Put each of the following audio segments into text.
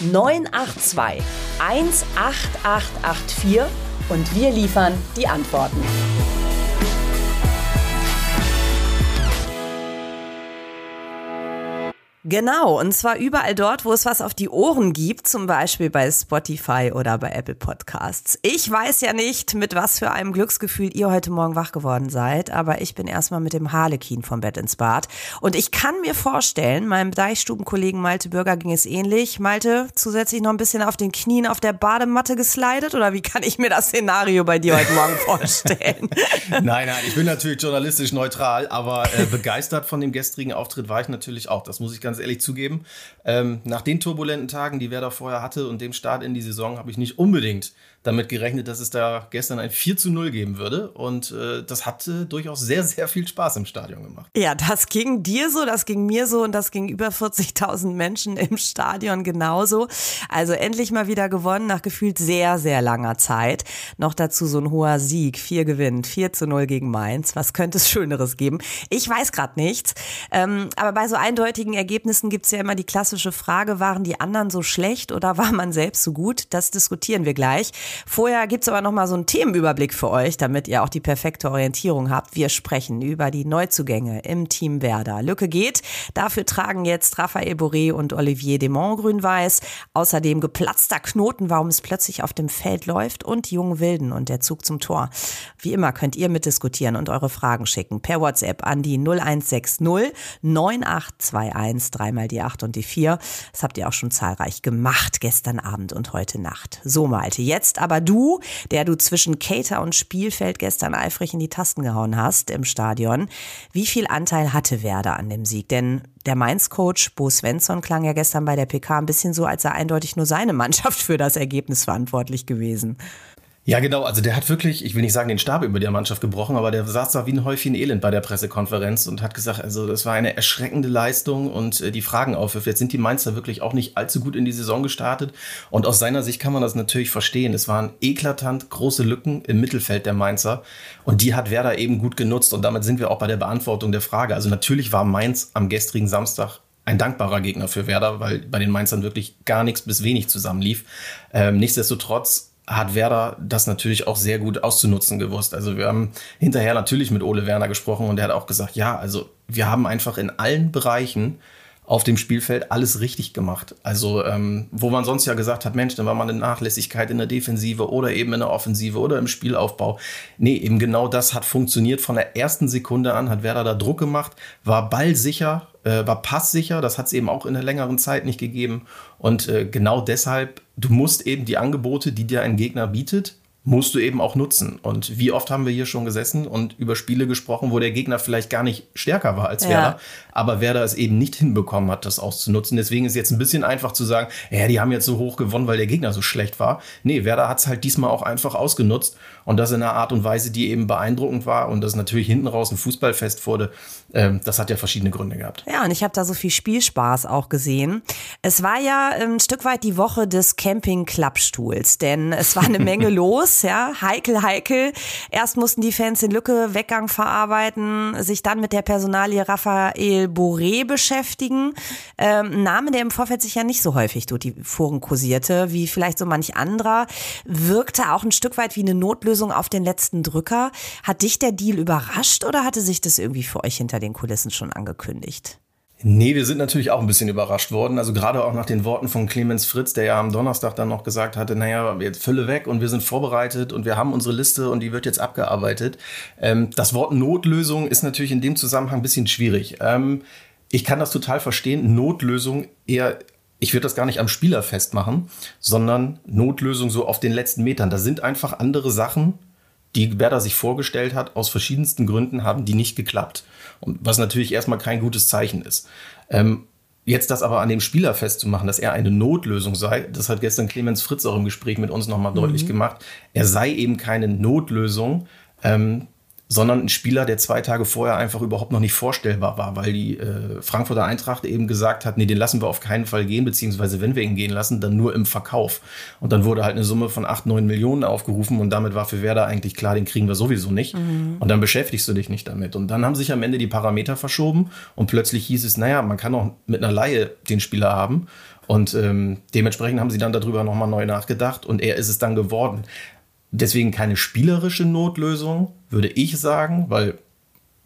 982 18884 und wir liefern die Antworten. Genau, und zwar überall dort, wo es was auf die Ohren gibt, zum Beispiel bei Spotify oder bei Apple Podcasts. Ich weiß ja nicht, mit was für einem Glücksgefühl ihr heute Morgen wach geworden seid, aber ich bin erstmal mit dem Harlekin vom Bett ins Bad. Und ich kann mir vorstellen, meinem Deichstubenkollegen Malte Bürger ging es ähnlich. Malte, zusätzlich noch ein bisschen auf den Knien auf der Badematte geslidet oder wie kann ich mir das Szenario bei dir heute Morgen vorstellen? nein, nein, ich bin natürlich journalistisch neutral, aber äh, begeistert von dem gestrigen Auftritt war ich natürlich auch. Das muss ich ganz ganz ehrlich zugeben. Ähm, nach den turbulenten Tagen, die Werder vorher hatte und dem Start in die Saison, habe ich nicht unbedingt damit gerechnet, dass es da gestern ein 4 zu 0 geben würde. Und äh, das hatte durchaus sehr, sehr viel Spaß im Stadion gemacht. Ja, das ging dir so, das ging mir so und das ging über 40.000 Menschen im Stadion genauso. Also endlich mal wieder gewonnen nach gefühlt sehr, sehr langer Zeit. Noch dazu so ein hoher Sieg. Vier gewinnt, 4 zu 0 gegen Mainz. Was könnte es Schöneres geben? Ich weiß gerade nichts. Ähm, aber bei so eindeutigen Ergebnissen gibt es ja immer die klassische Frage, waren die anderen so schlecht oder war man selbst so gut? Das diskutieren wir gleich. Vorher gibt's aber noch mal so einen Themenüberblick für euch, damit ihr auch die perfekte Orientierung habt. Wir sprechen über die Neuzugänge im Team Werder. Lücke geht. Dafür tragen jetzt Raphael Boré und Olivier Demont grün-weiß. Außerdem geplatzter Knoten, warum es plötzlich auf dem Feld läuft und Jungen Wilden und der Zug zum Tor. Wie immer könnt ihr mitdiskutieren und eure Fragen schicken per WhatsApp an die 0160 9821 dreimal die 8 und die 4. Das habt ihr auch schon zahlreich gemacht gestern Abend und heute Nacht. So Malte, jetzt aber du, der du zwischen Cater und Spielfeld gestern eifrig in die Tasten gehauen hast im Stadion, wie viel Anteil hatte Werder an dem Sieg? Denn der Mainz-Coach Bo Svensson klang ja gestern bei der PK ein bisschen so, als sei eindeutig nur seine Mannschaft für das Ergebnis verantwortlich gewesen. Ja, genau. Also der hat wirklich, ich will nicht sagen, den Stab über der Mannschaft gebrochen, aber der saß da wie ein Häufchen Elend bei der Pressekonferenz und hat gesagt, also das war eine erschreckende Leistung und äh, die Fragen aufwirft. Jetzt sind die Mainzer wirklich auch nicht allzu gut in die Saison gestartet und aus seiner Sicht kann man das natürlich verstehen. Es waren eklatant große Lücken im Mittelfeld der Mainzer und die hat Werder eben gut genutzt und damit sind wir auch bei der Beantwortung der Frage. Also natürlich war Mainz am gestrigen Samstag ein dankbarer Gegner für Werder, weil bei den Mainzern wirklich gar nichts bis wenig zusammenlief. Ähm, nichtsdestotrotz hat Werder das natürlich auch sehr gut auszunutzen gewusst. Also wir haben hinterher natürlich mit Ole Werner gesprochen und er hat auch gesagt, ja, also wir haben einfach in allen Bereichen auf dem Spielfeld alles richtig gemacht. Also ähm, wo man sonst ja gesagt hat, Mensch, dann war man eine Nachlässigkeit in der Defensive oder eben in der Offensive oder im Spielaufbau. Nee, eben genau das hat funktioniert. Von der ersten Sekunde an hat Werder da Druck gemacht, war ballsicher, äh, war passsicher. Das hat es eben auch in der längeren Zeit nicht gegeben. Und äh, genau deshalb, du musst eben die Angebote, die dir ein Gegner bietet, musst du eben auch nutzen. Und wie oft haben wir hier schon gesessen und über Spiele gesprochen, wo der Gegner vielleicht gar nicht stärker war als ja. Werder, aber Werder es eben nicht hinbekommen hat, das auszunutzen. Deswegen ist jetzt ein bisschen einfach zu sagen, ja, die haben jetzt so hoch gewonnen, weil der Gegner so schlecht war. Nee, Werder hat es halt diesmal auch einfach ausgenutzt und das in einer Art und Weise, die eben beeindruckend war und das natürlich hinten raus ein Fußballfest wurde. Ähm, das hat ja verschiedene Gründe gehabt. Ja, und ich habe da so viel Spielspaß auch gesehen. Es war ja ein Stück weit die Woche des Camping-Klappstuhls, denn es war eine Menge los ja, heikel, heikel. Erst mussten die Fans den Lücke-Weggang verarbeiten, sich dann mit der Personalie Raphael Boré beschäftigen. Ähm, Name, der im Vorfeld sich ja nicht so häufig durch die Foren kursierte, wie vielleicht so manch anderer, wirkte auch ein Stück weit wie eine Notlösung auf den letzten Drücker. Hat dich der Deal überrascht oder hatte sich das irgendwie für euch hinter den Kulissen schon angekündigt? Nee, wir sind natürlich auch ein bisschen überrascht worden. Also gerade auch nach den Worten von Clemens Fritz, der ja am Donnerstag dann noch gesagt hatte, naja, jetzt Fülle weg und wir sind vorbereitet und wir haben unsere Liste und die wird jetzt abgearbeitet. Ähm, das Wort Notlösung ist natürlich in dem Zusammenhang ein bisschen schwierig. Ähm, ich kann das total verstehen. Notlösung eher ich würde das gar nicht am Spieler festmachen, sondern Notlösung so auf den letzten Metern. Da sind einfach andere Sachen, die Werder sich vorgestellt hat, aus verschiedensten Gründen haben die nicht geklappt. Und was natürlich erstmal kein gutes Zeichen ist. Ähm, Jetzt das aber an dem Spieler festzumachen, dass er eine Notlösung sei, das hat gestern Clemens Fritz auch im Gespräch mit uns nochmal mhm. deutlich gemacht. Er sei eben keine Notlösung, ähm, sondern ein Spieler, der zwei Tage vorher einfach überhaupt noch nicht vorstellbar war, weil die äh, Frankfurter Eintracht eben gesagt hat, nee, den lassen wir auf keinen Fall gehen, beziehungsweise wenn wir ihn gehen lassen, dann nur im Verkauf. Und dann wurde halt eine Summe von acht, neun Millionen aufgerufen und damit war für Werder eigentlich klar, den kriegen wir sowieso nicht. Mhm. Und dann beschäftigst du dich nicht damit. Und dann haben sich am Ende die Parameter verschoben und plötzlich hieß es, naja, man kann auch mit einer Laie den Spieler haben. Und ähm, dementsprechend haben sie dann darüber nochmal neu nachgedacht und er ist es dann geworden. Deswegen keine spielerische Notlösung, würde ich sagen, weil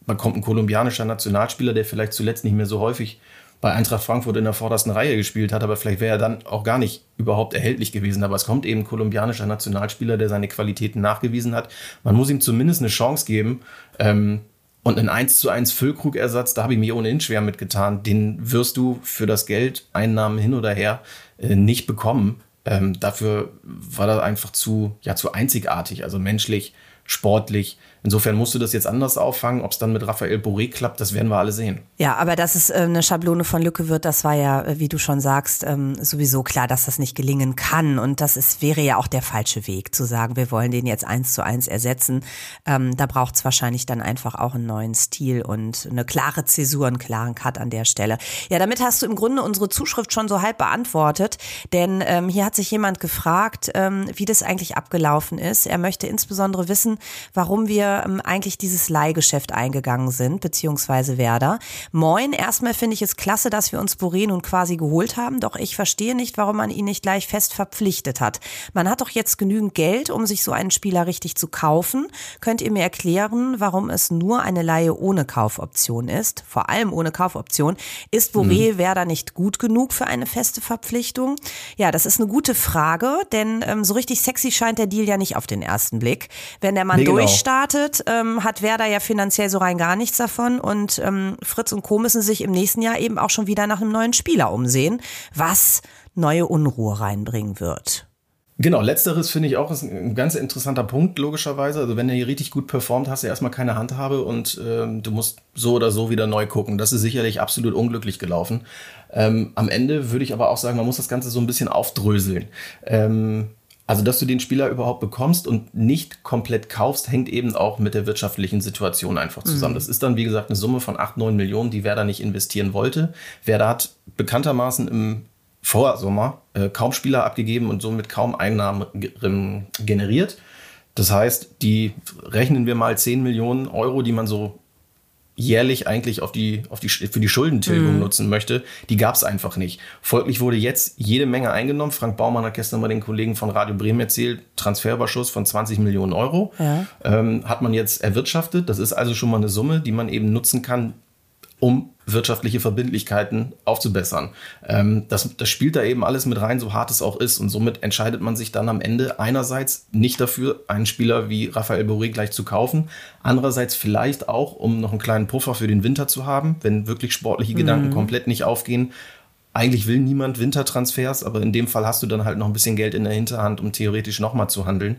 man kommt ein kolumbianischer Nationalspieler, der vielleicht zuletzt nicht mehr so häufig bei Eintracht Frankfurt in der vordersten Reihe gespielt hat, aber vielleicht wäre er dann auch gar nicht überhaupt erhältlich gewesen. Aber es kommt eben ein kolumbianischer Nationalspieler, der seine Qualitäten nachgewiesen hat. Man muss ihm zumindest eine Chance geben. Ähm, und einen 1 zu 1 Füllkrugersatz, da habe ich mir ohnehin schwer mitgetan. Den wirst du für das Geld, Einnahmen hin oder her, äh, nicht bekommen. Ähm, dafür war das einfach zu, ja, zu einzigartig, also menschlich, sportlich. Insofern musst du das jetzt anders auffangen. Ob es dann mit Raphael Boré klappt, das werden wir alle sehen. Ja, aber dass es äh, eine Schablone von Lücke wird, das war ja, äh, wie du schon sagst, ähm, sowieso klar, dass das nicht gelingen kann. Und das ist, wäre ja auch der falsche Weg, zu sagen, wir wollen den jetzt eins zu eins ersetzen. Ähm, da braucht es wahrscheinlich dann einfach auch einen neuen Stil und eine klare Zäsur, einen klaren Cut an der Stelle. Ja, damit hast du im Grunde unsere Zuschrift schon so halb beantwortet. Denn ähm, hier hat sich jemand gefragt, wie das eigentlich abgelaufen ist. Er möchte insbesondere wissen, warum wir ähm, eigentlich dieses Leihgeschäft eingegangen sind, beziehungsweise Werder. Moin, erstmal finde ich es klasse, dass wir uns Boré nun quasi geholt haben, doch ich verstehe nicht, warum man ihn nicht gleich fest verpflichtet hat. Man hat doch jetzt genügend Geld, um sich so einen Spieler richtig zu kaufen. Könnt ihr mir erklären, warum es nur eine Leihe ohne Kaufoption ist? Vor allem ohne Kaufoption. Ist Boré mhm. Werder nicht gut genug für eine feste Verpflichtung? Ja, das ist eine gute Frage, denn ähm, so richtig sexy scheint der Deal ja nicht auf den ersten Blick. Wenn der Mann nee, genau. durchstartet, startet, ähm, hat Werder ja finanziell so rein gar nichts davon und ähm, Fritz und Co. müssen sich im nächsten Jahr eben auch schon wieder nach einem neuen Spieler umsehen, was neue Unruhe reinbringen wird. Genau, letzteres finde ich auch ist ein ganz interessanter Punkt, logischerweise. Also wenn er hier richtig gut performt, hast du erstmal keine Handhabe und ähm, du musst so oder so wieder neu gucken. Das ist sicherlich absolut unglücklich gelaufen. Ähm, am Ende würde ich aber auch sagen, man muss das Ganze so ein bisschen aufdröseln. Ähm, also, dass du den Spieler überhaupt bekommst und nicht komplett kaufst, hängt eben auch mit der wirtschaftlichen Situation einfach zusammen. Mhm. Das ist dann, wie gesagt, eine Summe von 8, 9 Millionen, die Werder nicht investieren wollte. Werder hat bekanntermaßen im Vorsommer äh, kaum Spieler abgegeben und somit kaum Einnahmen generiert. Das heißt, die rechnen wir mal 10 Millionen Euro, die man so jährlich eigentlich auf die, auf die, für die Schuldentilgung mhm. nutzen möchte, die gab es einfach nicht. Folglich wurde jetzt jede Menge eingenommen. Frank Baumann hat gestern mal den Kollegen von Radio Bremen erzählt, Transferüberschuss von 20 Millionen Euro ja. ähm, hat man jetzt erwirtschaftet. Das ist also schon mal eine Summe, die man eben nutzen kann, um wirtschaftliche Verbindlichkeiten aufzubessern. Ähm, das, das spielt da eben alles mit rein, so hart es auch ist. Und somit entscheidet man sich dann am Ende einerseits nicht dafür, einen Spieler wie Raphael Boré gleich zu kaufen, andererseits vielleicht auch, um noch einen kleinen Puffer für den Winter zu haben, wenn wirklich sportliche mhm. Gedanken komplett nicht aufgehen. Eigentlich will niemand Wintertransfers, aber in dem Fall hast du dann halt noch ein bisschen Geld in der Hinterhand, um theoretisch nochmal zu handeln.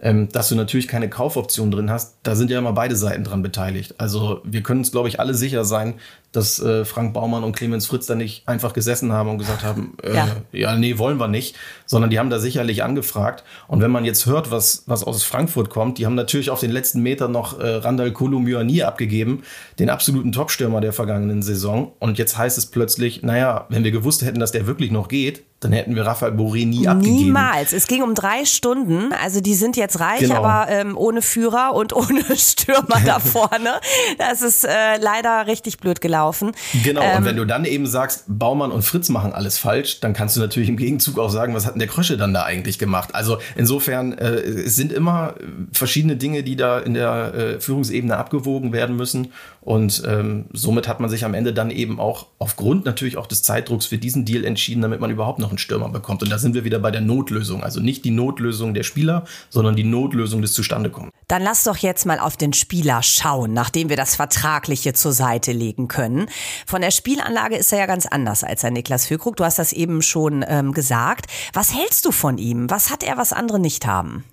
Ähm, dass du natürlich keine Kaufoption drin hast, da sind ja immer beide Seiten dran beteiligt. Also wir können uns, glaube ich, alle sicher sein, dass äh, Frank Baumann und Clemens Fritz da nicht einfach gesessen haben und gesagt haben, äh, ja. ja, nee, wollen wir nicht, sondern die haben da sicherlich angefragt. Und wenn man jetzt hört, was, was aus Frankfurt kommt, die haben natürlich auf den letzten Metern noch äh, Randall Kolomyani abgegeben, den absoluten Topstürmer der vergangenen Saison. Und jetzt heißt es plötzlich, naja, wenn wir gewusst hätten, dass der wirklich noch geht, dann hätten wir Raphael Boré nie abgegeben. Niemals. Es ging um drei Stunden. Also die sind jetzt reich, genau. aber ähm, ohne Führer und ohne Stürmer da vorne. Das ist äh, leider richtig blöd gelaufen gelaufen. Genau, ähm, und wenn du dann eben sagst, Baumann und Fritz machen alles falsch, dann kannst du natürlich im Gegenzug auch sagen, was hat denn der Krösche dann da eigentlich gemacht? Also insofern, äh, es sind immer verschiedene Dinge, die da in der äh, Führungsebene abgewogen werden müssen. Und ähm, somit hat man sich am Ende dann eben auch aufgrund natürlich auch des Zeitdrucks für diesen Deal entschieden, damit man überhaupt noch einen Stürmer bekommt. Und da sind wir wieder bei der Notlösung. Also nicht die Notlösung der Spieler, sondern die Notlösung des Zustandekommens. Dann lass doch jetzt mal auf den Spieler schauen, nachdem wir das Vertragliche zur Seite legen können. Von der Spielanlage ist er ja ganz anders als ein Niklas Füllkrug. Du hast das eben schon ähm, gesagt. Was hältst du von ihm? Was hat er, was andere nicht haben?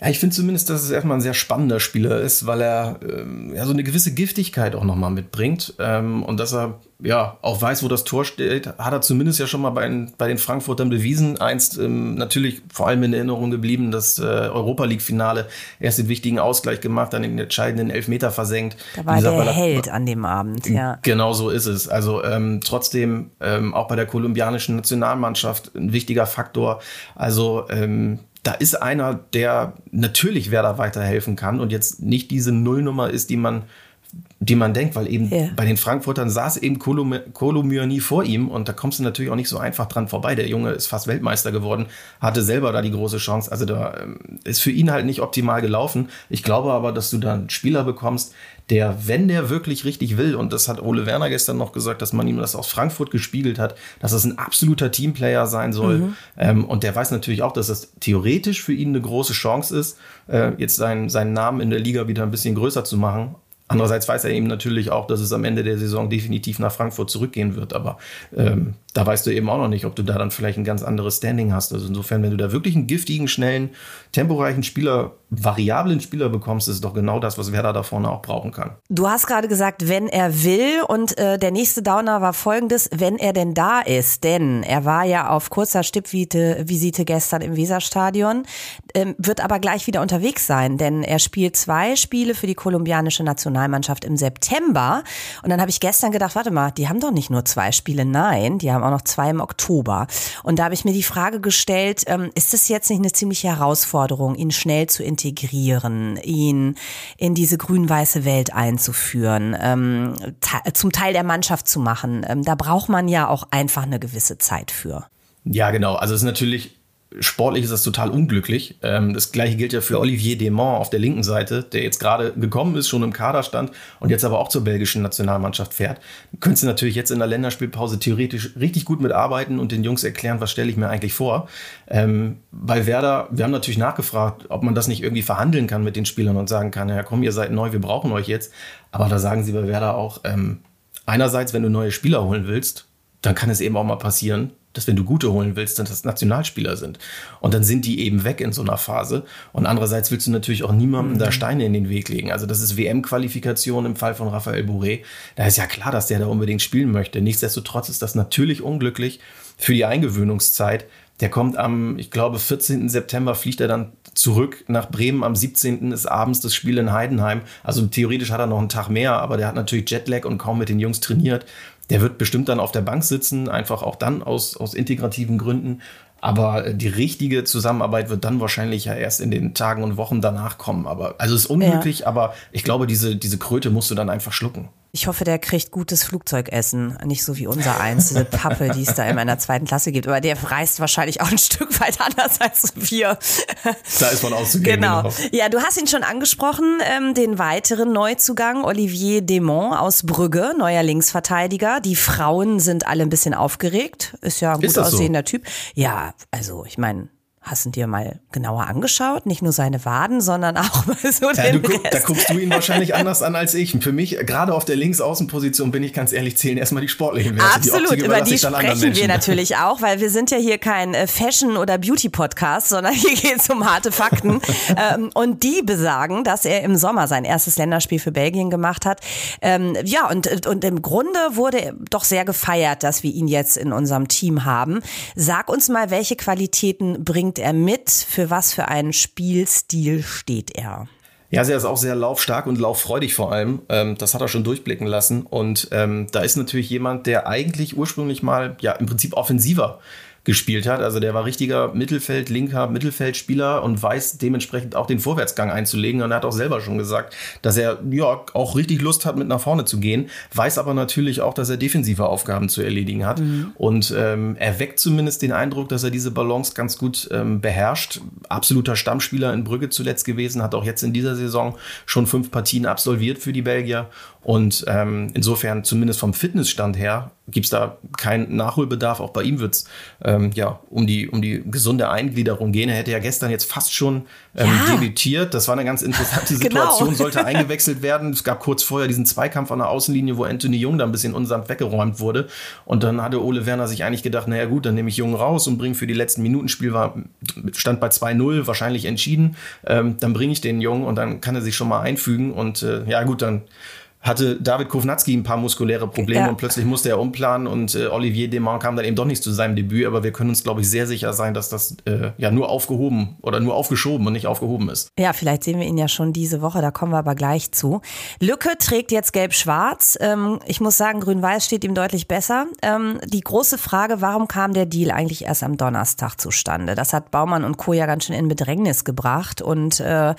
Ja, ich finde zumindest, dass es erstmal ein sehr spannender Spieler ist, weil er ähm, ja so eine gewisse Giftigkeit auch nochmal mitbringt ähm, und dass er ja auch weiß, wo das Tor steht, hat er zumindest ja schon mal bei, den, bei den Frankfurtern bewiesen. Einst ähm, natürlich vor allem in Erinnerung geblieben, das äh, Europa League-Finale erst den wichtigen Ausgleich gemacht, dann den entscheidenden Elfmeter versenkt. Da war gesagt, der Held an dem Abend, ja. Genau so ist es. Also ähm, trotzdem ähm, auch bei der kolumbianischen Nationalmannschaft ein wichtiger Faktor. Also ähm, da ist einer, der natürlich Werder weiterhelfen kann und jetzt nicht diese Nullnummer ist, die man, die man denkt, weil eben yeah. bei den Frankfurtern saß eben Kolomyani vor ihm und da kommst du natürlich auch nicht so einfach dran vorbei. Der Junge ist fast Weltmeister geworden, hatte selber da die große Chance. Also da ähm, ist für ihn halt nicht optimal gelaufen. Ich glaube aber, dass du da einen Spieler bekommst, der, wenn der wirklich richtig will, und das hat Ole Werner gestern noch gesagt, dass man ihm das aus Frankfurt gespiegelt hat, dass das ein absoluter Teamplayer sein soll. Mhm. Ähm, und der weiß natürlich auch, dass das theoretisch für ihn eine große Chance ist, äh, jetzt seinen, seinen Namen in der Liga wieder ein bisschen größer zu machen. Andererseits weiß er eben natürlich auch, dass es am Ende der Saison definitiv nach Frankfurt zurückgehen wird. Aber ähm, da weißt du eben auch noch nicht, ob du da dann vielleicht ein ganz anderes Standing hast. Also insofern, wenn du da wirklich einen giftigen, schnellen, temporeichen Spieler, variablen Spieler bekommst, ist es doch genau das, was Werder da vorne auch brauchen kann. Du hast gerade gesagt, wenn er will. Und äh, der nächste Downer war folgendes, wenn er denn da ist. Denn er war ja auf kurzer Stippvisite gestern im Weserstadion, ähm, wird aber gleich wieder unterwegs sein. Denn er spielt zwei Spiele für die kolumbianische Nationalmannschaft im September. Und dann habe ich gestern gedacht, warte mal, die haben doch nicht nur zwei Spiele. Nein, die haben haben auch noch zwei im Oktober. Und da habe ich mir die Frage gestellt, ähm, ist es jetzt nicht eine ziemliche Herausforderung, ihn schnell zu integrieren, ihn in diese grün-weiße Welt einzuführen, ähm, zum Teil der Mannschaft zu machen? Ähm, da braucht man ja auch einfach eine gewisse Zeit für. Ja, genau. Also es ist natürlich sportlich ist das total unglücklich. Ähm, das gleiche gilt ja für Olivier Demont auf der linken Seite, der jetzt gerade gekommen ist, schon im Kader stand und jetzt aber auch zur belgischen Nationalmannschaft fährt. Könntest du natürlich jetzt in der Länderspielpause theoretisch richtig gut mitarbeiten und den Jungs erklären, was stelle ich mir eigentlich vor. Ähm, bei Werder, wir haben natürlich nachgefragt, ob man das nicht irgendwie verhandeln kann mit den Spielern und sagen kann, ja komm, ihr seid neu, wir brauchen euch jetzt. Aber da sagen sie bei Werder auch, ähm, einerseits, wenn du neue Spieler holen willst, dann kann es eben auch mal passieren, dass wenn du gute holen willst, dann das Nationalspieler sind. Und dann sind die eben weg in so einer Phase. Und andererseits willst du natürlich auch niemandem mhm. da Steine in den Weg legen. Also das ist WM-Qualifikation im Fall von Raphael Bourré. Da ist ja klar, dass der da unbedingt spielen möchte. Nichtsdestotrotz ist das natürlich unglücklich für die Eingewöhnungszeit. Der kommt am, ich glaube, 14. September fliegt er dann zurück nach Bremen. Am 17. ist abends das Spiel in Heidenheim. Also theoretisch hat er noch einen Tag mehr, aber der hat natürlich Jetlag und kaum mit den Jungs trainiert. Der wird bestimmt dann auf der Bank sitzen, einfach auch dann aus, aus integrativen Gründen. Aber die richtige Zusammenarbeit wird dann wahrscheinlich ja erst in den Tagen und Wochen danach kommen. Aber also es ist unmöglich, ja. aber ich glaube, diese, diese Kröte musst du dann einfach schlucken. Ich hoffe, der kriegt gutes Flugzeugessen. Nicht so wie unser eins, diese Pappe, die es da in meiner zweiten Klasse gibt. Aber der reist wahrscheinlich auch ein Stück weit anders als wir. Da ist man auszugehen. Genau. genau. Ja, du hast ihn schon angesprochen, ähm, den weiteren Neuzugang, Olivier Demont aus Brügge, neuer Linksverteidiger. Die Frauen sind alle ein bisschen aufgeregt. Ist ja ein gut aussehender so? Typ. Ja, also ich meine, Hast du dir mal genauer angeschaut? Nicht nur seine Waden, sondern auch mal so ja, den guck, Da guckst du ihn wahrscheinlich anders an als ich. Für mich, gerade auf der Linksaußenposition, bin ich ganz ehrlich, zählen erstmal die sportlichen Werte. Absolut, die über die sprechen wir natürlich auch, weil wir sind ja hier kein äh, Fashion- oder Beauty-Podcast, sondern hier geht es um harte Fakten. Ähm, und die besagen, dass er im Sommer sein erstes Länderspiel für Belgien gemacht hat. Ähm, ja, und, und im Grunde wurde doch sehr gefeiert, dass wir ihn jetzt in unserem Team haben. Sag uns mal, welche Qualitäten bringt bringt er mit? Für was für einen Spielstil steht er? Ja, er ist auch sehr laufstark und lauffreudig vor allem. Ähm, das hat er schon durchblicken lassen. Und ähm, da ist natürlich jemand, der eigentlich ursprünglich mal ja im Prinzip offensiver gespielt hat. Also der war richtiger Mittelfeld, linker Mittelfeldspieler und weiß dementsprechend auch den Vorwärtsgang einzulegen. Und er hat auch selber schon gesagt, dass er ja auch richtig Lust hat, mit nach vorne zu gehen, weiß aber natürlich auch, dass er defensive Aufgaben zu erledigen hat. Mhm. Und ähm, er weckt zumindest den Eindruck, dass er diese Balance ganz gut ähm, beherrscht. Absoluter Stammspieler in Brügge zuletzt gewesen, hat auch jetzt in dieser Saison schon fünf Partien absolviert für die Belgier. Und ähm, insofern, zumindest vom Fitnessstand her, gibt es da keinen Nachholbedarf. Auch bei ihm wird es ähm, ja um die, um die gesunde Eingliederung gehen. Er hätte ja gestern jetzt fast schon ähm, ja. debütiert. Das war eine ganz interessante. Situation, genau. sollte eingewechselt werden. Es gab kurz vorher diesen Zweikampf an der Außenlinie, wo Anthony Jung da ein bisschen unsamt weggeräumt wurde. Und dann hatte Ole Werner sich eigentlich gedacht, naja gut, dann nehme ich Jung raus und bringe für die letzten Minuten Spiel war, stand bei 2-0, wahrscheinlich entschieden. Ähm, dann bringe ich den Jung und dann kann er sich schon mal einfügen. Und äh, ja gut, dann hatte David Kovnatski ein paar muskuläre Probleme ja. und plötzlich musste er umplanen und äh, Olivier Demant kam dann eben doch nicht zu seinem Debüt, aber wir können uns, glaube ich, sehr sicher sein, dass das äh, ja nur aufgehoben oder nur aufgeschoben und nicht aufgehoben ist. Ja, vielleicht sehen wir ihn ja schon diese Woche, da kommen wir aber gleich zu. Lücke trägt jetzt gelb-schwarz. Ähm, ich muss sagen, grün-weiß steht ihm deutlich besser. Ähm, die große Frage, warum kam der Deal eigentlich erst am Donnerstag zustande? Das hat Baumann und Co. ja ganz schön in Bedrängnis gebracht und äh,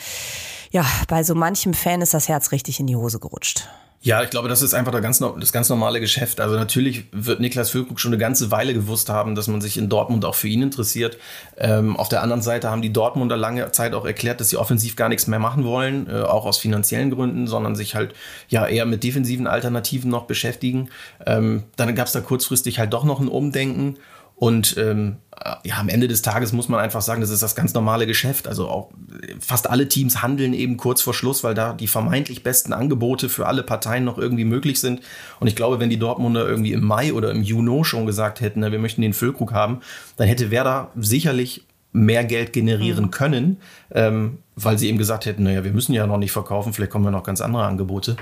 ja, bei so manchem Fan ist das Herz richtig in die Hose gerutscht. Ja, ich glaube, das ist einfach das ganz, das ganz normale Geschäft. Also natürlich wird Niklas Füllkrug schon eine ganze Weile gewusst haben, dass man sich in Dortmund auch für ihn interessiert. Ähm, auf der anderen Seite haben die Dortmunder lange Zeit auch erklärt, dass sie offensiv gar nichts mehr machen wollen, äh, auch aus finanziellen Gründen, sondern sich halt ja eher mit defensiven Alternativen noch beschäftigen. Ähm, dann gab es da kurzfristig halt doch noch ein Umdenken. Und ähm, ja, am Ende des Tages muss man einfach sagen, das ist das ganz normale Geschäft. Also auch fast alle Teams handeln eben kurz vor Schluss, weil da die vermeintlich besten Angebote für alle Parteien noch irgendwie möglich sind. Und ich glaube, wenn die Dortmunder irgendwie im Mai oder im Juni schon gesagt hätten, wir möchten den Füllkrug haben, dann hätte Werder sicherlich mehr Geld generieren mhm. können, ähm, weil sie eben gesagt hätten, naja, wir müssen ja noch nicht verkaufen, vielleicht kommen ja noch ganz andere Angebote.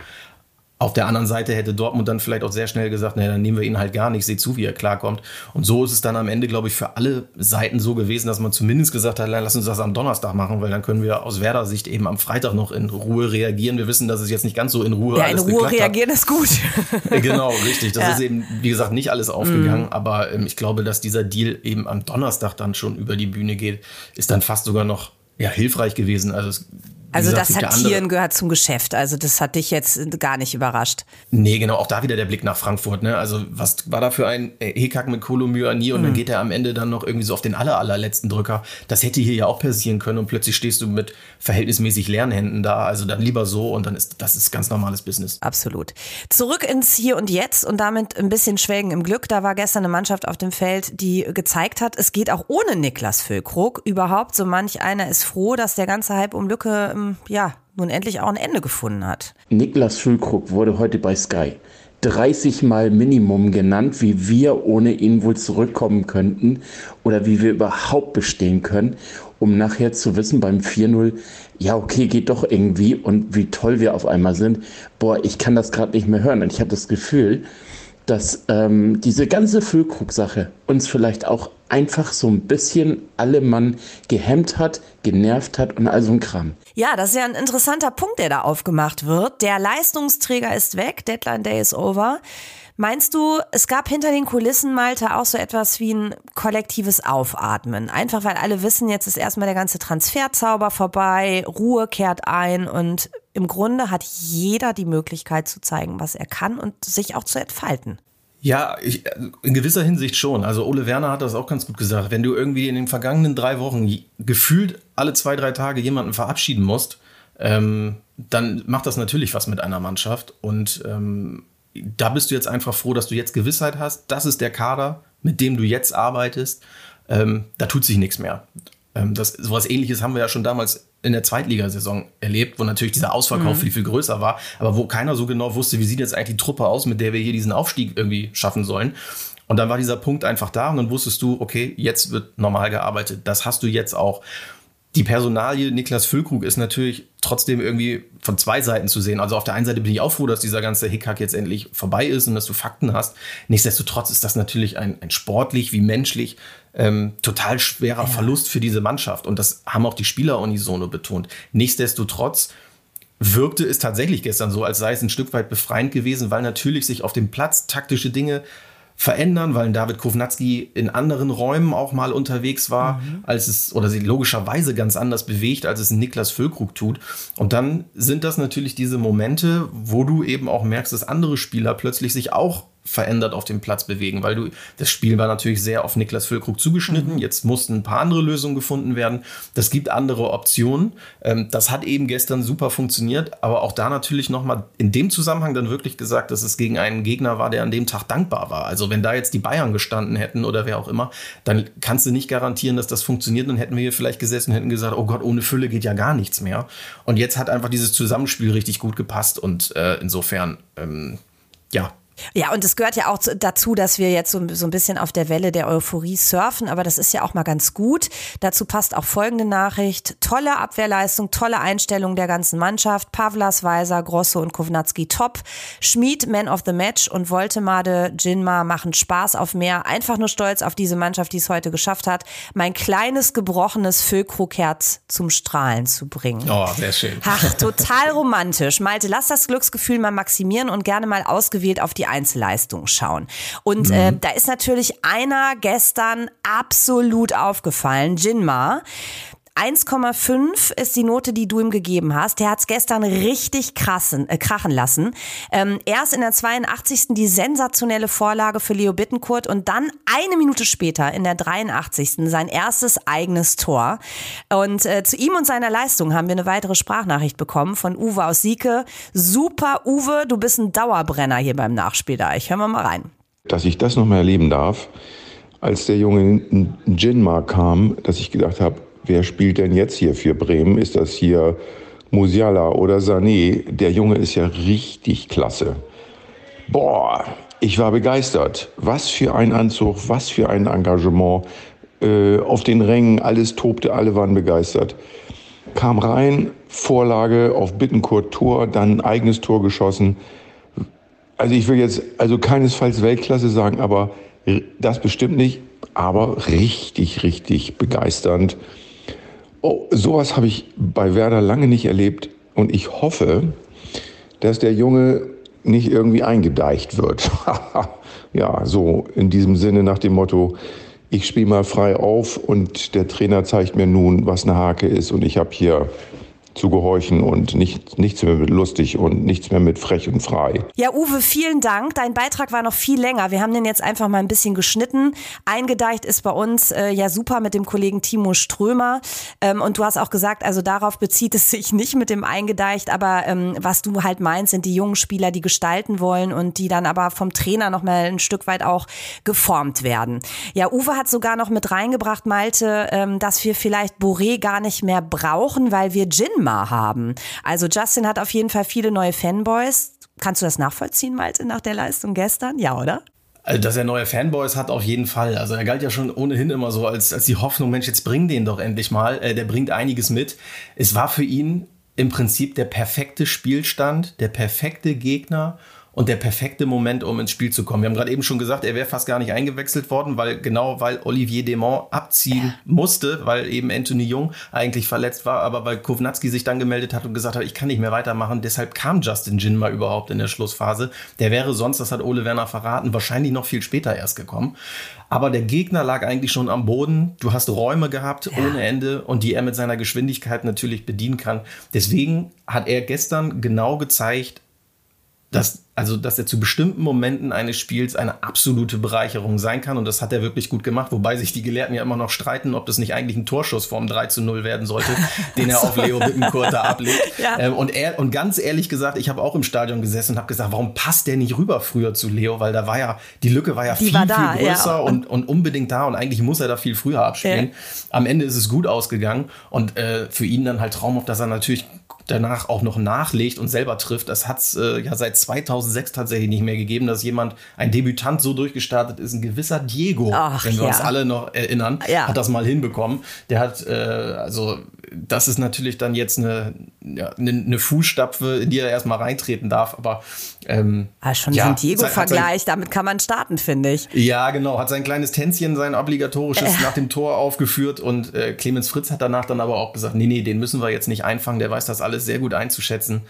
Auf der anderen Seite hätte Dortmund dann vielleicht auch sehr schnell gesagt, naja, dann nehmen wir ihn halt gar nicht, seht zu, wie er klarkommt. Und so ist es dann am Ende, glaube ich, für alle Seiten so gewesen, dass man zumindest gesagt hat, lass uns das am Donnerstag machen, weil dann können wir aus Werder-Sicht eben am Freitag noch in Ruhe reagieren. Wir wissen, dass es jetzt nicht ganz so in Ruhe ja, alles in Ruhe reagieren hat. ist gut. genau, richtig. Das ja. ist eben, wie gesagt, nicht alles aufgegangen, mm. aber ähm, ich glaube, dass dieser Deal eben am Donnerstag dann schon über die Bühne geht, ist dann fast sogar noch ja, hilfreich gewesen. Also es also gesagt, das Taktieren gehört zum Geschäft. Also das hat dich jetzt gar nicht überrascht. Nee, genau. Auch da wieder der Blick nach Frankfurt. Ne? Also was war da für ein Hekack mit Kolomyani und mhm. dann geht er am Ende dann noch irgendwie so auf den aller, allerletzten Drücker. Das hätte hier ja auch passieren können und plötzlich stehst du mit verhältnismäßig leeren Händen da. Also dann lieber so und dann ist das ist ganz normales Business. Absolut. Zurück ins Hier und Jetzt und damit ein bisschen Schwelgen im Glück. Da war gestern eine Mannschaft auf dem Feld, die gezeigt hat, es geht auch ohne Niklas Füllkrug überhaupt. So manch einer ist froh, dass der ganze Hype um Lücke ähm, ja, nun endlich auch ein Ende gefunden hat. Niklas Füllkrug wurde heute bei Sky 30 Mal Minimum genannt, wie wir ohne ihn wohl zurückkommen könnten oder wie wir überhaupt bestehen können, um nachher zu wissen beim 4-0, ja, okay, geht doch irgendwie und wie toll wir auf einmal sind. Boah, ich kann das gerade nicht mehr hören und ich habe das Gefühl, dass ähm, diese ganze Füllkrug-Sache uns vielleicht auch einfach so ein bisschen alle Mann gehemmt hat, genervt hat und all so ein Kram. Ja, das ist ja ein interessanter Punkt, der da aufgemacht wird. Der Leistungsträger ist weg, Deadline Day is over. Meinst du, es gab hinter den Kulissen, Malte, auch so etwas wie ein kollektives Aufatmen? Einfach weil alle wissen, jetzt ist erstmal der ganze Transferzauber vorbei, Ruhe kehrt ein und im Grunde hat jeder die Möglichkeit zu zeigen, was er kann und sich auch zu entfalten. Ja, ich, in gewisser Hinsicht schon. Also Ole Werner hat das auch ganz gut gesagt. Wenn du irgendwie in den vergangenen drei Wochen gefühlt alle zwei, drei Tage jemanden verabschieden musst, ähm, dann macht das natürlich was mit einer Mannschaft. Und ähm, da bist du jetzt einfach froh, dass du jetzt Gewissheit hast, das ist der Kader, mit dem du jetzt arbeitest. Ähm, da tut sich nichts mehr. Ähm, das, sowas ähnliches haben wir ja schon damals in der Zweitligasaison erlebt, wo natürlich dieser Ausverkauf mhm. viel, viel größer war, aber wo keiner so genau wusste, wie sieht jetzt eigentlich die Truppe aus, mit der wir hier diesen Aufstieg irgendwie schaffen sollen. Und dann war dieser Punkt einfach da und dann wusstest du, okay, jetzt wird normal gearbeitet. Das hast du jetzt auch die Personalie Niklas Füllkrug ist natürlich trotzdem irgendwie von zwei Seiten zu sehen. Also auf der einen Seite bin ich auch froh, dass dieser ganze Hickhack jetzt endlich vorbei ist und dass du Fakten hast. Nichtsdestotrotz ist das natürlich ein, ein sportlich wie menschlich ähm, total schwerer ja. Verlust für diese Mannschaft. Und das haben auch die Spieler unisono betont. Nichtsdestotrotz wirkte es tatsächlich gestern so, als sei es ein Stück weit befreiend gewesen, weil natürlich sich auf dem Platz taktische Dinge verändern, weil David Kovnatski in anderen Räumen auch mal unterwegs war, mhm. als es, oder sie logischerweise ganz anders bewegt, als es Niklas Füllkrug tut. Und dann sind das natürlich diese Momente, wo du eben auch merkst, dass andere Spieler plötzlich sich auch verändert auf dem Platz bewegen, weil du, das Spiel war natürlich sehr auf Niklas Füllkrug zugeschnitten. Mhm. Jetzt mussten ein paar andere Lösungen gefunden werden. Das gibt andere Optionen. Ähm, das hat eben gestern super funktioniert, aber auch da natürlich nochmal in dem Zusammenhang dann wirklich gesagt, dass es gegen einen Gegner war, der an dem Tag dankbar war. Also wenn da jetzt die Bayern gestanden hätten oder wer auch immer, dann kannst du nicht garantieren, dass das funktioniert. Dann hätten wir hier vielleicht gesessen und hätten gesagt, oh Gott, ohne Fülle geht ja gar nichts mehr. Und jetzt hat einfach dieses Zusammenspiel richtig gut gepasst und äh, insofern, ähm, ja, ja, und es gehört ja auch dazu, dass wir jetzt so, so ein bisschen auf der Welle der Euphorie surfen, aber das ist ja auch mal ganz gut. Dazu passt auch folgende Nachricht. Tolle Abwehrleistung, tolle Einstellung der ganzen Mannschaft. Pavlas, Weiser, Grosso und Kovnatski top. Schmied, Man of the Match und Woltemade, Jinma machen Spaß auf mehr. Einfach nur stolz auf diese Mannschaft, die es heute geschafft hat, mein kleines gebrochenes Füllkrugherz zum Strahlen zu bringen. Oh, sehr schön. Ach, total romantisch. Malte, lass das Glücksgefühl mal maximieren und gerne mal ausgewählt auf die Einzelleistung schauen. Und äh, mhm. äh, da ist natürlich einer gestern absolut aufgefallen, Jinma. 1,5 ist die Note, die du ihm gegeben hast. Der hat es gestern richtig krassen, äh, krachen lassen. Ähm, erst in der 82. die sensationelle Vorlage für Leo Bittenkurt und dann eine Minute später in der 83. sein erstes eigenes Tor. Und äh, zu ihm und seiner Leistung haben wir eine weitere Sprachnachricht bekommen von Uwe aus Sieke. Super, Uwe, du bist ein Dauerbrenner hier beim Nachspiel da. Ich höre mal rein. Dass ich das nochmal erleben darf, als der junge Jinma kam, dass ich gedacht habe, wer spielt denn jetzt hier für Bremen? Ist das hier Musiala oder Sané? Der Junge ist ja richtig klasse. Boah, ich war begeistert. Was für ein Anzug, was für ein Engagement. Äh, auf den Rängen, alles tobte, alle waren begeistert. Kam rein, Vorlage auf Bittenkurt Tor, dann ein eigenes Tor geschossen. Also ich will jetzt also keinesfalls Weltklasse sagen, aber das bestimmt nicht, aber richtig, richtig begeisternd. Oh, sowas habe ich bei Werder lange nicht erlebt und ich hoffe, dass der Junge nicht irgendwie eingedeicht wird. ja, so in diesem Sinne nach dem Motto, ich spiele mal frei auf und der Trainer zeigt mir nun, was eine Hake ist und ich habe hier zu gehorchen und nicht, nichts mehr mit lustig und nichts mehr mit frech und frei. Ja, Uwe, vielen Dank. Dein Beitrag war noch viel länger. Wir haben den jetzt einfach mal ein bisschen geschnitten. Eingedeicht ist bei uns äh, ja super mit dem Kollegen Timo Strömer. Ähm, und du hast auch gesagt, also darauf bezieht es sich nicht mit dem Eingedeicht, aber ähm, was du halt meinst, sind die jungen Spieler, die gestalten wollen und die dann aber vom Trainer noch mal ein Stück weit auch geformt werden. Ja, Uwe hat sogar noch mit reingebracht, Malte, ähm, dass wir vielleicht Boré gar nicht mehr brauchen, weil wir Gin Thema haben. Also Justin hat auf jeden Fall viele neue Fanboys. Kannst du das nachvollziehen, Malte, nach der Leistung gestern? Ja, oder? Also, dass er neue Fanboys hat, auf jeden Fall. Also, er galt ja schon ohnehin immer so als, als die Hoffnung, Mensch, jetzt bring den doch endlich mal. Äh, der bringt einiges mit. Es war für ihn im Prinzip der perfekte Spielstand, der perfekte Gegner und der perfekte Moment, um ins Spiel zu kommen. Wir haben gerade eben schon gesagt, er wäre fast gar nicht eingewechselt worden, weil genau weil Olivier Demont abziehen musste, weil eben Anthony Jung eigentlich verletzt war, aber weil Kovnatski sich dann gemeldet hat und gesagt hat, ich kann nicht mehr weitermachen. Deshalb kam Justin Jin mal überhaupt in der Schlussphase. Der wäre sonst, das hat Ole Werner verraten, wahrscheinlich noch viel später erst gekommen. Aber der Gegner lag eigentlich schon am Boden. Du hast Räume gehabt ja. ohne Ende und die er mit seiner Geschwindigkeit natürlich bedienen kann. Deswegen hat er gestern genau gezeigt, dass, also, dass er zu bestimmten Momenten eines Spiels eine absolute Bereicherung sein kann. Und das hat er wirklich gut gemacht. Wobei sich die Gelehrten ja immer noch streiten, ob das nicht eigentlich ein Torschuss vorm 3 zu 0 werden sollte, den er auf Leo Bittencourt da ablegt. Ja. Ähm, und, er, und ganz ehrlich gesagt, ich habe auch im Stadion gesessen und habe gesagt, warum passt der nicht rüber früher zu Leo? Weil da war ja, die Lücke war ja die viel, war da, viel größer ja. und, und unbedingt da. Und eigentlich muss er da viel früher abspielen. Ja. Am Ende ist es gut ausgegangen. Und äh, für ihn dann halt traumhaft, dass er natürlich danach auch noch nachlegt und selber trifft. Das hat es äh, ja seit 2006 tatsächlich nicht mehr gegeben, dass jemand, ein Debütant so durchgestartet ist. Ein gewisser Diego, Ach, wenn wir ja. uns alle noch erinnern, ja. hat das mal hinbekommen. Der hat, äh, also das ist natürlich dann jetzt eine, ja, eine, eine Fußstapfe, in die er erstmal reintreten darf. Aber ähm, ah, schon ja, ein Diego-Vergleich, damit kann man starten, finde ich. Ja, genau. Hat sein kleines Tänzchen, sein obligatorisches äh. nach dem Tor aufgeführt und äh, Clemens Fritz hat danach dann aber auch gesagt, nee, nee, den müssen wir jetzt nicht einfangen, der weiß das alles sehr gut einzuschätzen.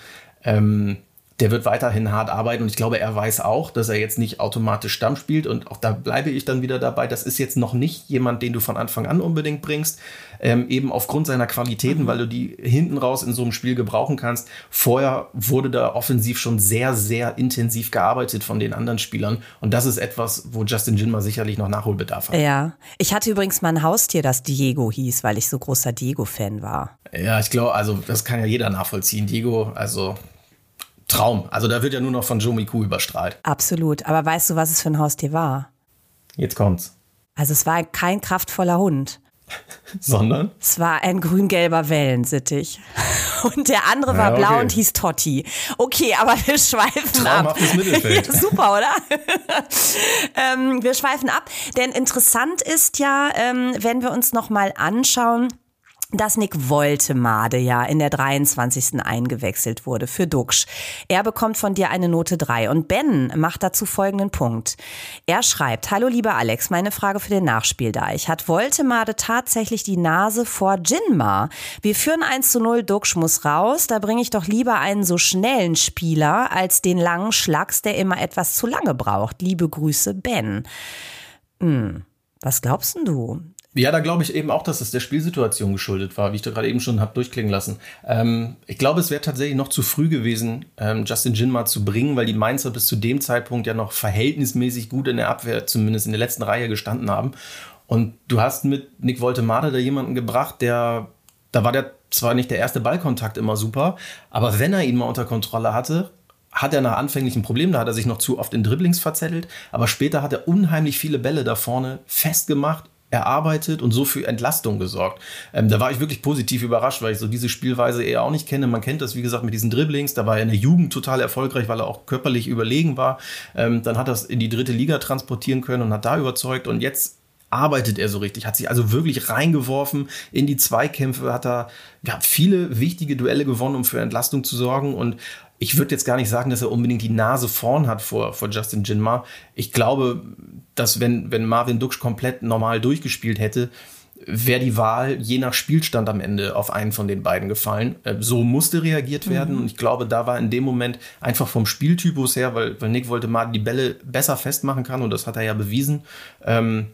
Ähm, der wird weiterhin hart arbeiten und ich glaube, er weiß auch, dass er jetzt nicht automatisch Stamm spielt und auch da bleibe ich dann wieder dabei. Das ist jetzt noch nicht jemand, den du von Anfang an unbedingt bringst. Ähm, eben aufgrund seiner Qualitäten, mhm. weil du die hinten raus in so einem Spiel gebrauchen kannst. Vorher wurde da offensiv schon sehr, sehr intensiv gearbeitet von den anderen Spielern und das ist etwas, wo Justin Jinma sicherlich noch Nachholbedarf hat. Ja, ich hatte übrigens mal ein Haustier, das Diego hieß, weil ich so großer Diego-Fan war. Ja, ich glaube, also das kann ja jeder nachvollziehen. Diego, also Traum. Also da wird ja nur noch von Joe Miku überstrahlt. Absolut. Aber weißt du, was es für ein Haustier war? Jetzt kommt's. Also es war kein kraftvoller Hund. Sondern? Es war ein grün-gelber Wellensittich. Und der andere war ja, okay. blau und hieß Totti. Okay, aber wir schweifen ab. Mittelfeld. Ja, super, oder? ähm, wir schweifen ab, denn interessant ist ja, ähm, wenn wir uns noch mal anschauen, dass Nick Woltemade ja in der 23. eingewechselt wurde für Duxch. Er bekommt von dir eine Note 3 und Ben macht dazu folgenden Punkt. Er schreibt, Hallo lieber Alex, meine Frage für den Nachspieldeich. Hat Woltemade tatsächlich die Nase vor Jinma? Wir führen 1 zu 0, Duxch muss raus, da bringe ich doch lieber einen so schnellen Spieler als den langen Schlags, der immer etwas zu lange braucht. Liebe Grüße, Ben. Hm. Was glaubst du? Ja, da glaube ich eben auch, dass es der Spielsituation geschuldet war, wie ich da gerade eben schon habe durchklingen lassen. Ähm, ich glaube, es wäre tatsächlich noch zu früh gewesen, ähm, Justin Jinma zu bringen, weil die Mainzer bis zu dem Zeitpunkt ja noch verhältnismäßig gut in der Abwehr, zumindest in der letzten Reihe gestanden haben. Und du hast mit Nick Woltemade da jemanden gebracht, der, da war der zwar nicht der erste Ballkontakt immer super, aber wenn er ihn mal unter Kontrolle hatte, hat er nach anfänglichen Problemen, da hat er sich noch zu oft in Dribblings verzettelt, aber später hat er unheimlich viele Bälle da vorne festgemacht erarbeitet und so für Entlastung gesorgt. Ähm, da war ich wirklich positiv überrascht, weil ich so diese Spielweise eher auch nicht kenne. Man kennt das, wie gesagt, mit diesen Dribblings. Da war er in der Jugend total erfolgreich, weil er auch körperlich überlegen war. Ähm, dann hat er es in die dritte Liga transportieren können und hat da überzeugt. Und jetzt arbeitet er so richtig, hat sich also wirklich reingeworfen in die Zweikämpfe, hat er ja, viele wichtige Duelle gewonnen, um für Entlastung zu sorgen. Und ich würde jetzt gar nicht sagen, dass er unbedingt die Nase vorn hat vor, vor Justin Jinmar. Ich glaube, dass wenn, wenn Marvin Duksch komplett normal durchgespielt hätte, wäre die Wahl je nach Spielstand am Ende auf einen von den beiden gefallen. Äh, so musste reagiert werden mhm. und ich glaube, da war in dem Moment einfach vom Spieltypus her, weil, weil Nick wollte mal die Bälle besser festmachen kann und das hat er ja bewiesen, ähm,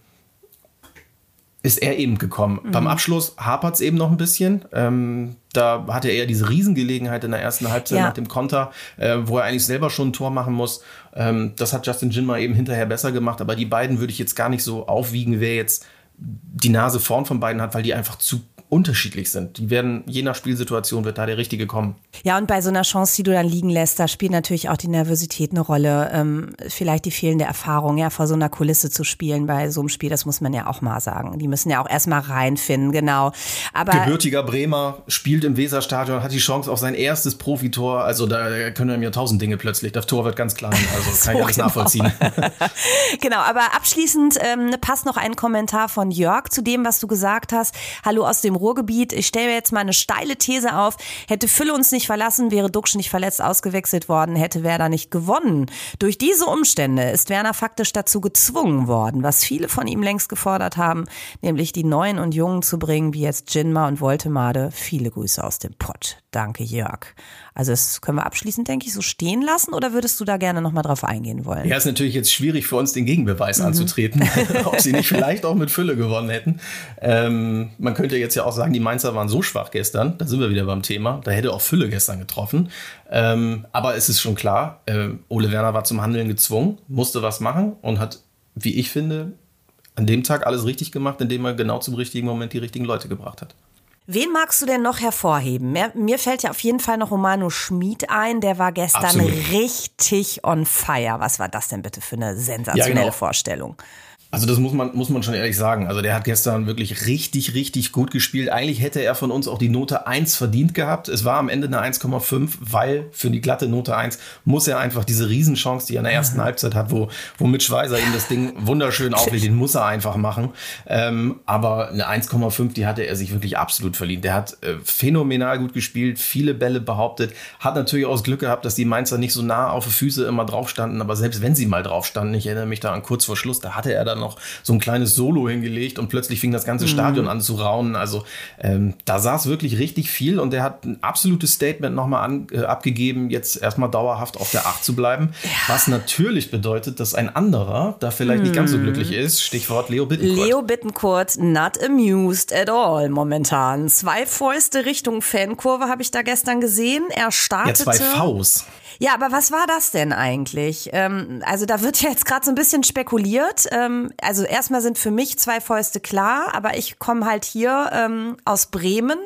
ist er eben gekommen. Mhm. Beim Abschluss hapert es eben noch ein bisschen. Ähm, da hatte er diese Riesengelegenheit in der ersten Halbzeit ja. nach dem Konter, äh, wo er eigentlich selber schon ein Tor machen muss. Ähm, das hat Justin Jinma eben hinterher besser gemacht. Aber die beiden würde ich jetzt gar nicht so aufwiegen, wer jetzt die Nase vorn von beiden hat, weil die einfach zu unterschiedlich sind. Die werden, je nach Spielsituation wird da der Richtige kommen. Ja, und bei so einer Chance, die du dann liegen lässt, da spielt natürlich auch die Nervosität eine Rolle. Ähm, vielleicht die fehlende Erfahrung, ja, vor so einer Kulisse zu spielen bei so einem Spiel, das muss man ja auch mal sagen. Die müssen ja auch erstmal reinfinden, genau. Aber Gebürtiger Bremer spielt im Weserstadion, hat die Chance auf sein erstes Profitor. Also da können mir tausend Dinge plötzlich. Das Tor wird ganz klein, also so kann ich alles genau. nachvollziehen. genau, aber abschließend ähm, passt noch ein Kommentar von Jörg zu dem, was du gesagt hast. Hallo aus dem Ruhrgebiet. Ich stelle jetzt mal eine steile These auf. Hätte Fülle uns nicht verlassen, wäre Duxch nicht verletzt ausgewechselt worden, hätte Werder nicht gewonnen. Durch diese Umstände ist Werner faktisch dazu gezwungen worden, was viele von ihm längst gefordert haben, nämlich die Neuen und Jungen zu bringen, wie jetzt Jinma und Woltemade. Viele Grüße aus dem Pott. Danke, Jörg. Also das können wir abschließend, denke ich, so stehen lassen oder würdest du da gerne nochmal drauf eingehen wollen? Ja, ist natürlich jetzt schwierig für uns, den Gegenbeweis mhm. anzutreten, ob sie nicht vielleicht auch mit Fülle gewonnen hätten. Ähm, man könnte jetzt ja auch sagen, die Mainzer waren so schwach gestern, da sind wir wieder beim Thema, da hätte auch Fülle gestern getroffen. Ähm, aber es ist schon klar, äh, Ole Werner war zum Handeln gezwungen, musste was machen und hat, wie ich finde, an dem Tag alles richtig gemacht, indem er genau zum richtigen Moment die richtigen Leute gebracht hat. Wen magst du denn noch hervorheben? Mir, mir, fällt ja auf jeden Fall noch Romano Schmid ein. Der war gestern Absolut. richtig on fire. Was war das denn bitte für eine sensationelle ja, genau. Vorstellung? Also das muss man, muss man schon ehrlich sagen. Also der hat gestern wirklich richtig, richtig gut gespielt. Eigentlich hätte er von uns auch die Note 1 verdient gehabt. Es war am Ende eine 1,5, weil für die glatte Note 1 muss er einfach diese Riesenchance, die er in der ersten Halbzeit hat, wo, wo Mitch Schweizer ihm das Ding wunderschön auflegt, den muss er einfach machen. Ähm, aber eine 1,5, die hatte er sich wirklich absolut verdient. Der hat äh, phänomenal gut gespielt, viele Bälle behauptet, hat natürlich auch das Glück gehabt, dass die Mainzer nicht so nah auf die Füße immer drauf standen. Aber selbst wenn sie mal drauf standen, ich erinnere mich da an kurz vor Schluss, da hatte er dann noch so ein kleines Solo hingelegt und plötzlich fing das ganze Stadion an zu raunen. Also ähm, da saß wirklich richtig viel und der hat ein absolutes Statement nochmal an, äh, abgegeben, jetzt erstmal dauerhaft auf der Acht zu bleiben. Ja. Was natürlich bedeutet, dass ein anderer da vielleicht nicht ganz so glücklich ist. Stichwort Leo Bittencourt. Leo Bittencourt, not amused at all momentan. Zwei Fäuste Richtung Fankurve habe ich da gestern gesehen. Er startete. Ja, zwei Vs. Ja, aber was war das denn eigentlich? Ähm, also da wird ja jetzt gerade so ein bisschen spekuliert. Ähm, also erstmal sind für mich zwei Fäuste klar, aber ich komme halt hier ähm, aus Bremen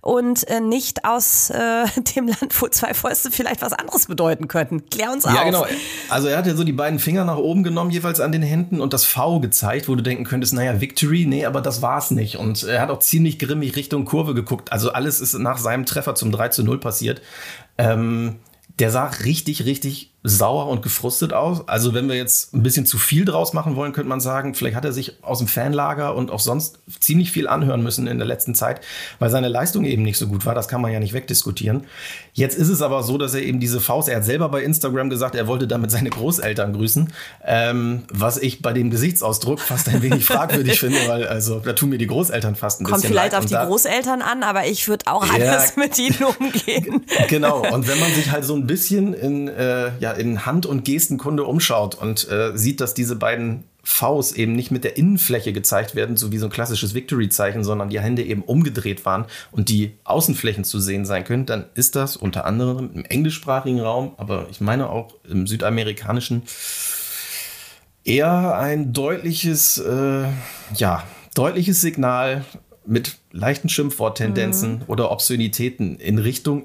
und äh, nicht aus äh, dem Land, wo zwei Fäuste vielleicht was anderes bedeuten könnten. Klär uns ja, auf. Ja, genau. Also er hat ja so die beiden Finger nach oben genommen, jeweils an den Händen und das V gezeigt, wo du denken könntest, naja, Victory, nee, aber das war's nicht. Und er hat auch ziemlich grimmig Richtung Kurve geguckt. Also alles ist nach seinem Treffer zum 3 zu 0 passiert. Ähm, der sah richtig, richtig sauer und gefrustet aus. Also wenn wir jetzt ein bisschen zu viel draus machen wollen, könnte man sagen, vielleicht hat er sich aus dem Fanlager und auch sonst ziemlich viel anhören müssen in der letzten Zeit, weil seine Leistung eben nicht so gut war. Das kann man ja nicht wegdiskutieren. Jetzt ist es aber so, dass er eben diese Faust, er hat selber bei Instagram gesagt, er wollte damit seine Großeltern grüßen, ähm, was ich bei dem Gesichtsausdruck fast ein wenig fragwürdig finde, weil also da tun mir die Großeltern fast ein Kommt bisschen vielleicht leid. auf die Großeltern an, aber ich würde auch Ja. anders mit ihnen umgehen. Genau, und wenn man sich halt so ein bisschen in, äh, ja, in Hand- und Gestenkunde umschaut und äh, sieht, dass diese beiden Vs eben nicht mit der Innenfläche gezeigt werden, so wie so ein klassisches Victory-Zeichen, sondern die Hände eben umgedreht waren und die Außenflächen zu sehen sein können, dann ist das unter anderem im englischsprachigen Raum, aber ich meine auch im südamerikanischen eher ein deutliches, äh, ja, deutliches Signal mit leichten Schimpfworttendenzen oder Obszönitäten in Richtung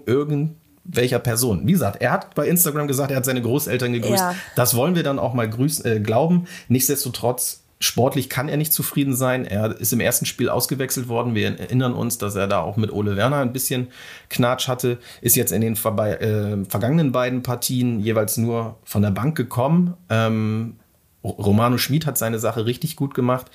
irgendwelcher Person. Wie gesagt, er hat bei Instagram gesagt, er hat seine Großeltern gegrüßt. Ja. Das wollen wir dann auch mal grüßen, äh, glauben. Nichtsdestotrotz, sportlich kann er nicht zufrieden sein. Er ist im ersten Spiel ausgewechselt worden. Wir erinnern uns, dass er da auch mit Ole Werner ein bisschen Knatsch hatte. Ist jetzt in den vorbei, äh, vergangenen beiden Partien jeweils nur von der Bank gekommen. Ähm, Romano Schmid hat seine Sache richtig gut gemacht.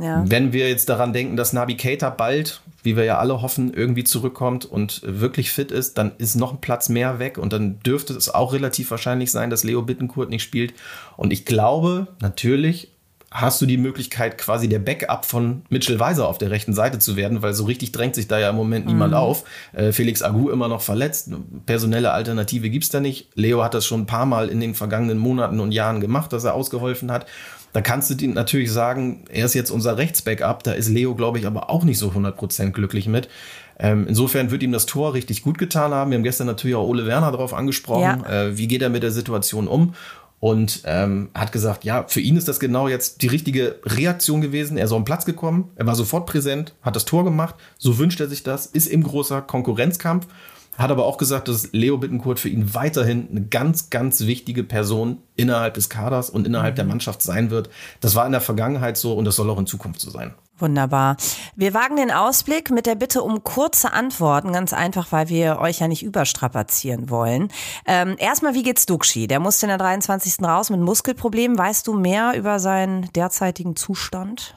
Ja. Wenn wir jetzt daran denken, dass Nabi Keita bald, wie wir ja alle hoffen, irgendwie zurückkommt und wirklich fit ist, dann ist noch ein Platz mehr weg und dann dürfte es auch relativ wahrscheinlich sein, dass Leo Bittencourt nicht spielt. Und ich glaube, natürlich hast du die Möglichkeit, quasi der Backup von Mitchell Weiser auf der rechten Seite zu werden, weil so richtig drängt sich da ja im Moment niemand auf. Äh, Felix Agu immer noch verletzt. Personelle Alternative gibt's da nicht. Leo hat das schon ein paar Mal in den vergangenen Monaten und Jahren gemacht, dass er ausgeholfen hat. Da kannst du dir natürlich sagen, er ist jetzt unser Rechtsbackup. Da ist Leo, glaube ich, aber auch nicht so 100% glücklich mit. Ähm, insofern wird ihm das Tor richtig gut getan haben. Wir haben gestern natürlich auch Ole Werner darauf angesprochen. Ja. Äh, wie geht er mit der Situation um? Und ähm, hat gesagt, ja, für ihn ist das genau jetzt die richtige Reaktion gewesen. Er ist auf den Platz gekommen, er war sofort präsent, hat das Tor gemacht, so wünscht er sich das, ist im großer Konkurrenzkampf, hat aber auch gesagt, dass Leo Bittencourt für ihn weiterhin eine ganz, ganz wichtige Person innerhalb des Kaders und innerhalb der Mannschaft sein wird. Das war in der Vergangenheit so und das soll auch in Zukunft so sein. Wunderbar. Wir wagen den Ausblick mit der Bitte um kurze Antworten, ganz einfach, weil wir euch ja nicht überstrapazieren wollen. Ähm, erstmal, wie geht's Duxi? Der musste in der 23. raus mit Muskelproblemen. Weißt du mehr über seinen derzeitigen Zustand?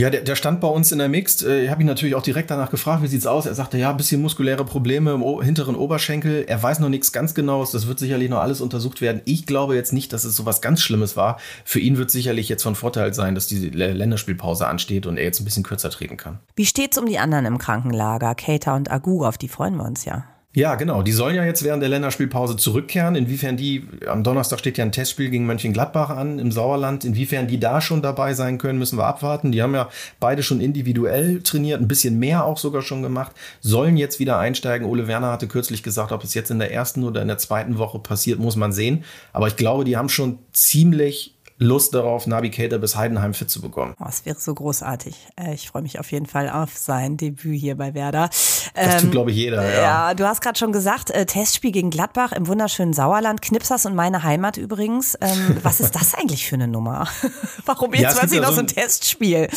Ja, der, der stand bei uns in der Mixed. Äh, Ich habe ihn natürlich auch direkt danach gefragt, wie sieht's aus? Er sagte, ja, ein bisschen muskuläre Probleme im hinteren Oberschenkel. Er weiß noch nichts ganz Genaues. Das wird sicherlich noch alles untersucht werden. Ich glaube jetzt nicht, dass es so was ganz Schlimmes war. Für ihn wird sicherlich jetzt von Vorteil sein, dass die Länderspielpause ansteht und er jetzt ein bisschen kürzer treten kann. Wie steht's um die anderen im Krankenlager? Keita und Agu, auf die freuen wir uns ja. Ja, genau. Die sollen ja jetzt während der Länderspielpause zurückkehren. Inwiefern die, am Donnerstag steht ja ein Testspiel gegen Mönchengladbach an im Sauerland. Inwiefern die da schon dabei sein können, müssen wir abwarten. Die haben ja beide schon individuell trainiert, ein bisschen mehr auch sogar schon gemacht, sollen jetzt wieder einsteigen. Ole Werner hatte kürzlich gesagt, ob es jetzt in der ersten oder in der zweiten Woche passiert, muss man sehen. Aber ich glaube, die haben schon ziemlich Lust darauf, Keita bis Heidenheim fit zu bekommen. Oh, es wäre so großartig. Äh, Ich freue mich auf jeden Fall auf sein Debüt hier bei Werder. Das tut, glaube ich, jeder. Ja. Ähm, Ja, du hast gerade schon gesagt, äh, Testspiel gegen Gladbach im wunderschönen Sauerland, Knipsers und meine Heimat übrigens. Ähm, was ist das eigentlich für eine Nummer? Warum jetzt ja, ja noch so ein- Testspiel?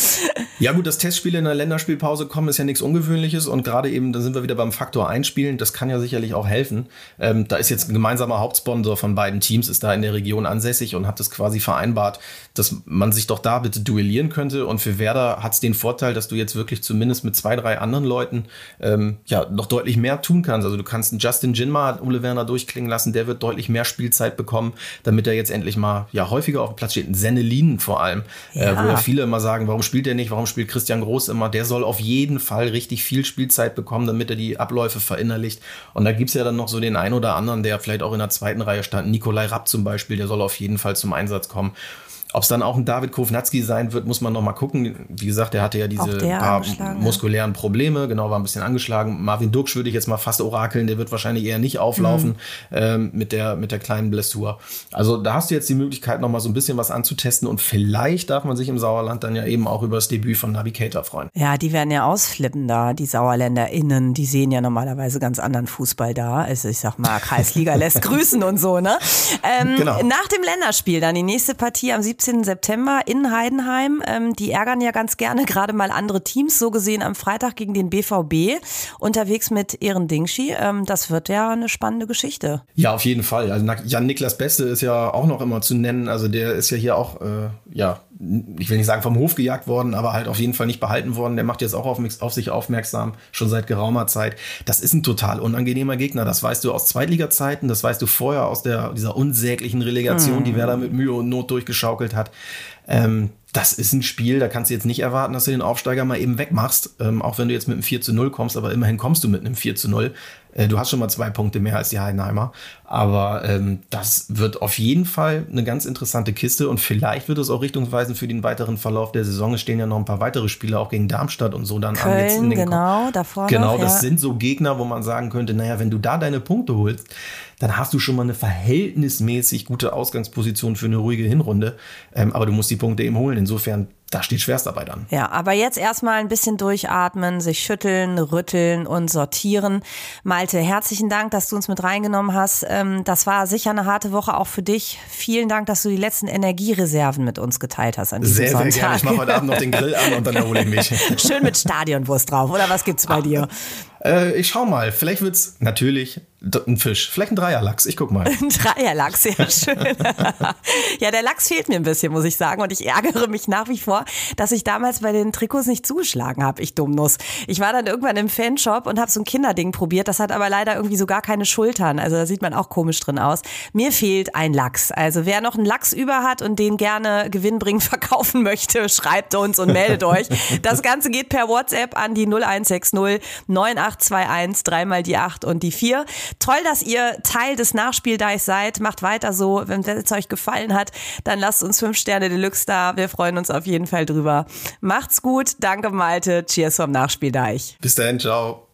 Ja gut, dass Testspiele in der Länderspielpause kommen, ist ja nichts Ungewöhnliches und gerade eben, da sind wir wieder beim Faktor Einspielen, das kann ja sicherlich auch helfen. Ähm, da ist jetzt ein gemeinsamer Hauptsponsor von beiden Teams, ist da in der Region ansässig und hat das quasi vereinbart, dass man sich doch da bitte duellieren könnte und für Werder hat es den Vorteil, dass du jetzt wirklich zumindest mit zwei, drei anderen Leuten äh, ähm, ja noch deutlich mehr tun kannst. Also du kannst einen Justin Jinma, Ole Werner durchklingen lassen, der wird deutlich mehr Spielzeit bekommen, damit er jetzt endlich mal ja häufiger auf dem Platz steht. Ein Sennelin vor allem, ja. äh, wo ja viele immer sagen, warum spielt er nicht, warum spielt Christian Groß immer? Der soll auf jeden Fall richtig viel Spielzeit bekommen, damit er die Abläufe verinnerlicht. Und da gibt's ja dann noch so den einen oder anderen, der vielleicht auch in der zweiten Reihe stand. Nikolai Rapp zum Beispiel, der soll auf jeden Fall zum Einsatz kommen. Ob es dann auch ein David Kovnatski sein wird, muss man noch mal gucken. Wie gesagt, der hatte ja diese paar muskulären Probleme, genau, war ein bisschen angeschlagen. Marvin Duksch würde ich jetzt mal fast orakeln, der wird wahrscheinlich eher nicht auflaufen mhm. ähm, mit, der, mit der kleinen Blessur. Also da hast du jetzt die Möglichkeit, noch mal so ein bisschen was anzutesten und vielleicht darf man sich im Sauerland dann ja eben auch über das Debüt von Navigator freuen. Ja, die werden ja ausflippen da, die SauerländerInnen, die sehen ja normalerweise ganz anderen Fußball da. Also ich sag mal, Kreisliga lässt grüßen und so, ne? Ähm, genau. Nach dem Länderspiel dann die nächste Partie am 17. 17. September in Heidenheim. Ähm, die ärgern ja ganz gerne gerade mal andere Teams. So gesehen am Freitag gegen den BVB unterwegs mit Ehren Dingschi. Ähm, das wird ja eine spannende Geschichte. Ja, auf jeden Fall. Also Jan-Niklas Beste ist ja auch noch immer zu nennen. Also der ist ja hier auch, äh, ja, ich will nicht sagen vom Hof gejagt worden, aber halt auf jeden Fall nicht behalten worden. Der macht jetzt auch auf, auf sich aufmerksam, schon seit geraumer Zeit. Das ist ein total unangenehmer Gegner. Das weißt du aus Zweitliga-Zeiten, das weißt du vorher aus der, dieser unsäglichen Relegation, mhm. die Werder mit Mühe und Not durchgeschaukelt hat. Ähm, das ist ein Spiel, da kannst du jetzt nicht erwarten, dass du den Aufsteiger mal eben wegmachst, ähm, auch wenn du jetzt mit einem 4 zu 0 kommst, aber immerhin kommst du mit einem 4 zu 0. Äh, du hast schon mal zwei Punkte mehr als die Heidenheimer, aber ähm, das wird auf jeden Fall eine ganz interessante Kiste und vielleicht wird es auch richtungsweisend für den weiteren Verlauf der Saison. Es stehen ja noch ein paar weitere Spiele, auch gegen Darmstadt und so dann Köln, an. Jetzt in den genau, davor Genau, noch, das sind so Gegner, wo man sagen könnte, naja, wenn du da deine Punkte holst, dann hast du schon mal eine verhältnismäßig gute Ausgangsposition für eine ruhige Hinrunde. Ähm, aber du musst die Punkte eben holen. Insofern da steht Schwerstarbeit an. Ja, aber jetzt erstmal ein bisschen durchatmen, sich schütteln, rütteln und sortieren. Malte, herzlichen Dank, dass du uns mit reingenommen hast. Ähm, das war sicher eine harte Woche auch für dich. Vielen Dank, dass du die letzten Energiereserven mit uns geteilt hast an diesem sehr, Sonntag. Sehr, gerne. Ich mache heute Abend noch den Grill an und dann erhole ich mich. Schön mit Stadionwurst drauf, oder was gibt's bei dir? Äh, ich schau mal. Vielleicht wird's natürlich ein Fisch. Vielleicht ein Dreierlachs. Ich guck mal. Ein Dreierlachs, sehr schön. ja, der Lachs fehlt mir ein bisschen, muss ich sagen. Und ich ärgere mich nach wie vor, dass ich damals bei den Trikots nicht zugeschlagen habe. Ich Dummnuss. Ich war dann irgendwann im Fanshop und habe so ein Kinderding probiert. Das hat aber leider irgendwie so gar keine Schultern. Also da sieht man auch komisch drin aus. Mir fehlt ein Lachs. Also wer noch einen Lachs über hat und den gerne gewinnbringend verkaufen möchte, schreibt uns und meldet euch. Das Ganze geht per WhatsApp an die 0160 9821 dreimal die 8 und die 4. Toll, dass ihr Teil des Nachspieldeis seid. Macht weiter so. Wenn es euch gefallen hat, dann lasst uns fünf Sterne Deluxe da. Wir freuen uns auf jeden Fall drüber. Macht's gut. Danke, Malte. Cheers vom Nachspieldeich. Bis dahin. Ciao.